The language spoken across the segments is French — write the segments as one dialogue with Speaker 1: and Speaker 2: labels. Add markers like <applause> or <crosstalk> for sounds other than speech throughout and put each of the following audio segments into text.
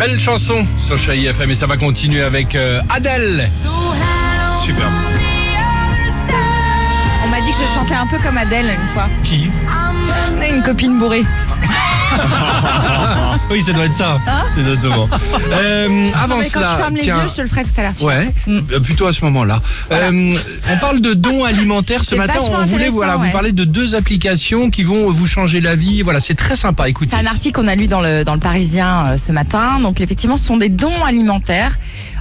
Speaker 1: Belle chanson sur Chérie FM et ça va continuer avec euh, Adèle. Superbe.
Speaker 2: On m'a dit que je chantais un peu comme Adèle une fois.
Speaker 1: Qui?
Speaker 2: Une copine bourrée.
Speaker 1: Oui, ça doit être ça. Exactement. <laughs> Euh, avant
Speaker 2: Mais quand
Speaker 1: cela,
Speaker 2: tu fermes les
Speaker 1: tiens,
Speaker 2: yeux, je te le ferai tout à l'heure. tu vois.
Speaker 1: Ouais, euh, plutôt à ce moment-là. Euh, on parle de dons alimentaires. Ce
Speaker 2: C'est
Speaker 1: matin,
Speaker 2: vachement
Speaker 1: on voulait voilà, vous
Speaker 2: ouais.
Speaker 1: parler de deux applications qui vont vous changer la vie. Voilà, c'est très sympa. Écoutez.
Speaker 2: C'est un article qu'on a lu dans le, dans le Parisien euh, ce matin. Donc effectivement, ce sont des dons alimentaires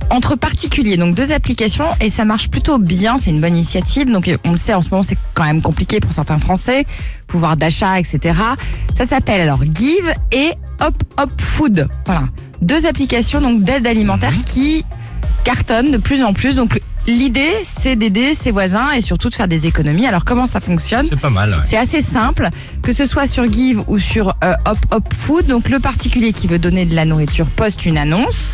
Speaker 2: entre particuliers. Donc deux applications et ça marche plutôt bien. C'est une bonne initiative. Donc euh, on le sait, en ce moment, c'est quand même compliqué pour certains Français. Pouvoir d'achat, etc. Ça s'appelle alors Give et Hop Hop Food. Voilà. Deux applications donc d'aide alimentaire qui cartonnent de plus en plus. Donc l'idée, c'est d'aider ses voisins et surtout de faire des économies. Alors comment ça fonctionne
Speaker 1: C'est pas mal. ouais.
Speaker 2: c'est assez simple, que ce soit sur Give ou sur euh, Hop Hop Food. Donc le particulier qui veut donner de la nourriture poste une annonce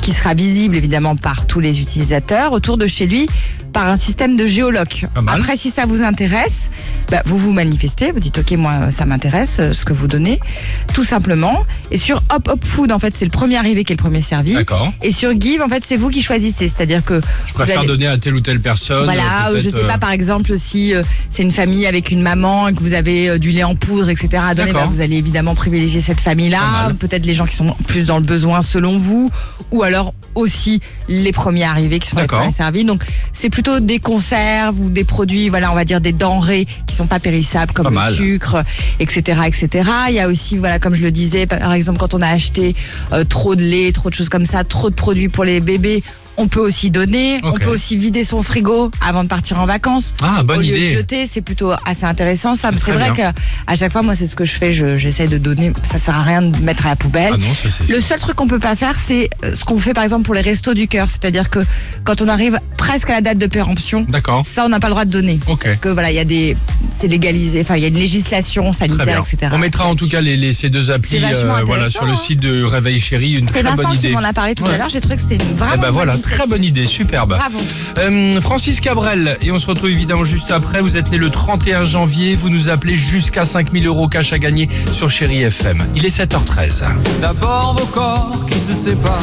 Speaker 2: qui sera visible évidemment par tous les utilisateurs autour de chez lui par un système de géoloc. Après, si ça vous intéresse, bah, vous vous manifestez, vous dites ok moi ça m'intéresse euh, ce que vous donnez, tout simplement. Et sur Hop Hop Food en fait c'est le premier arrivé qui est le premier servi.
Speaker 1: D'accord.
Speaker 2: Et sur Give en fait c'est vous qui choisissez, c'est-à-dire que
Speaker 1: Je préfère
Speaker 2: allez-
Speaker 1: donner à telle ou telle personne.
Speaker 2: voilà,
Speaker 1: euh,
Speaker 2: je sais
Speaker 1: euh,
Speaker 2: pas, par exemple, si euh, c'est une famille avec une maman et que vous avez euh, du lait en poudre, etc. à donner, bah, vous allez évidemment privilégier cette famille-là. Peut-être les gens qui sont plus dans le besoin selon vous, ou alors aussi les premiers arrivés qui sont les premiers servis. Donc c'est plutôt des conserves ou des produits, voilà, on va dire des denrées qui sont pas périssables comme
Speaker 1: Pas
Speaker 2: le sucre, etc., etc. Il y a aussi, voilà, comme je le disais, par exemple, quand on a acheté euh, trop de lait, trop de choses comme ça, trop de produits pour les bébés. On peut aussi donner, on peut aussi vider son frigo avant de partir en vacances.
Speaker 1: Ah, bonne
Speaker 2: Au lieu de jeter, c'est plutôt assez intéressant. Ça,
Speaker 1: C'est
Speaker 2: vrai
Speaker 1: bien.
Speaker 2: que à chaque fois, moi, c'est ce que je fais. Je- J'essaie de donner. Ça sert à rien de mettre à la poubelle.
Speaker 1: Ah non, ça.
Speaker 2: Le seul truc qu'on peut pas faire, c'est euh, ce qu'on fait par exemple pour les restos du cœur, c'est-à-dire que quand on arrive presque à la date de péremption, ça on n'a pas le droit de donner. Parce que voilà, il y a des, c'est légalisé, enfin il y a une législation sanitaire, etc.
Speaker 1: On mettra en tout cas les, les- ces deux applis
Speaker 2: vachement
Speaker 1: voilà, sur le site de Réveil Chéri. Une
Speaker 2: C'est
Speaker 1: très
Speaker 2: Vincent
Speaker 1: bonne
Speaker 2: qui
Speaker 1: idée.
Speaker 2: m'en a parlé tout
Speaker 1: Ouais.
Speaker 2: à l'heure. J'ai trouvé que c'était une vraiment
Speaker 1: Eh ben voilà,
Speaker 2: initiative.
Speaker 1: Très bonne idée, superbe.
Speaker 2: Bravo.
Speaker 1: Euh, Francis Cabrel, et on se retrouve évidemment juste après. Vous êtes né le 31 janvier, vous nous appelez jusqu'à 5000 euros cash à gagner sur Chéri FM. Il est 7h13.
Speaker 3: D'abord vos corps qui se séparent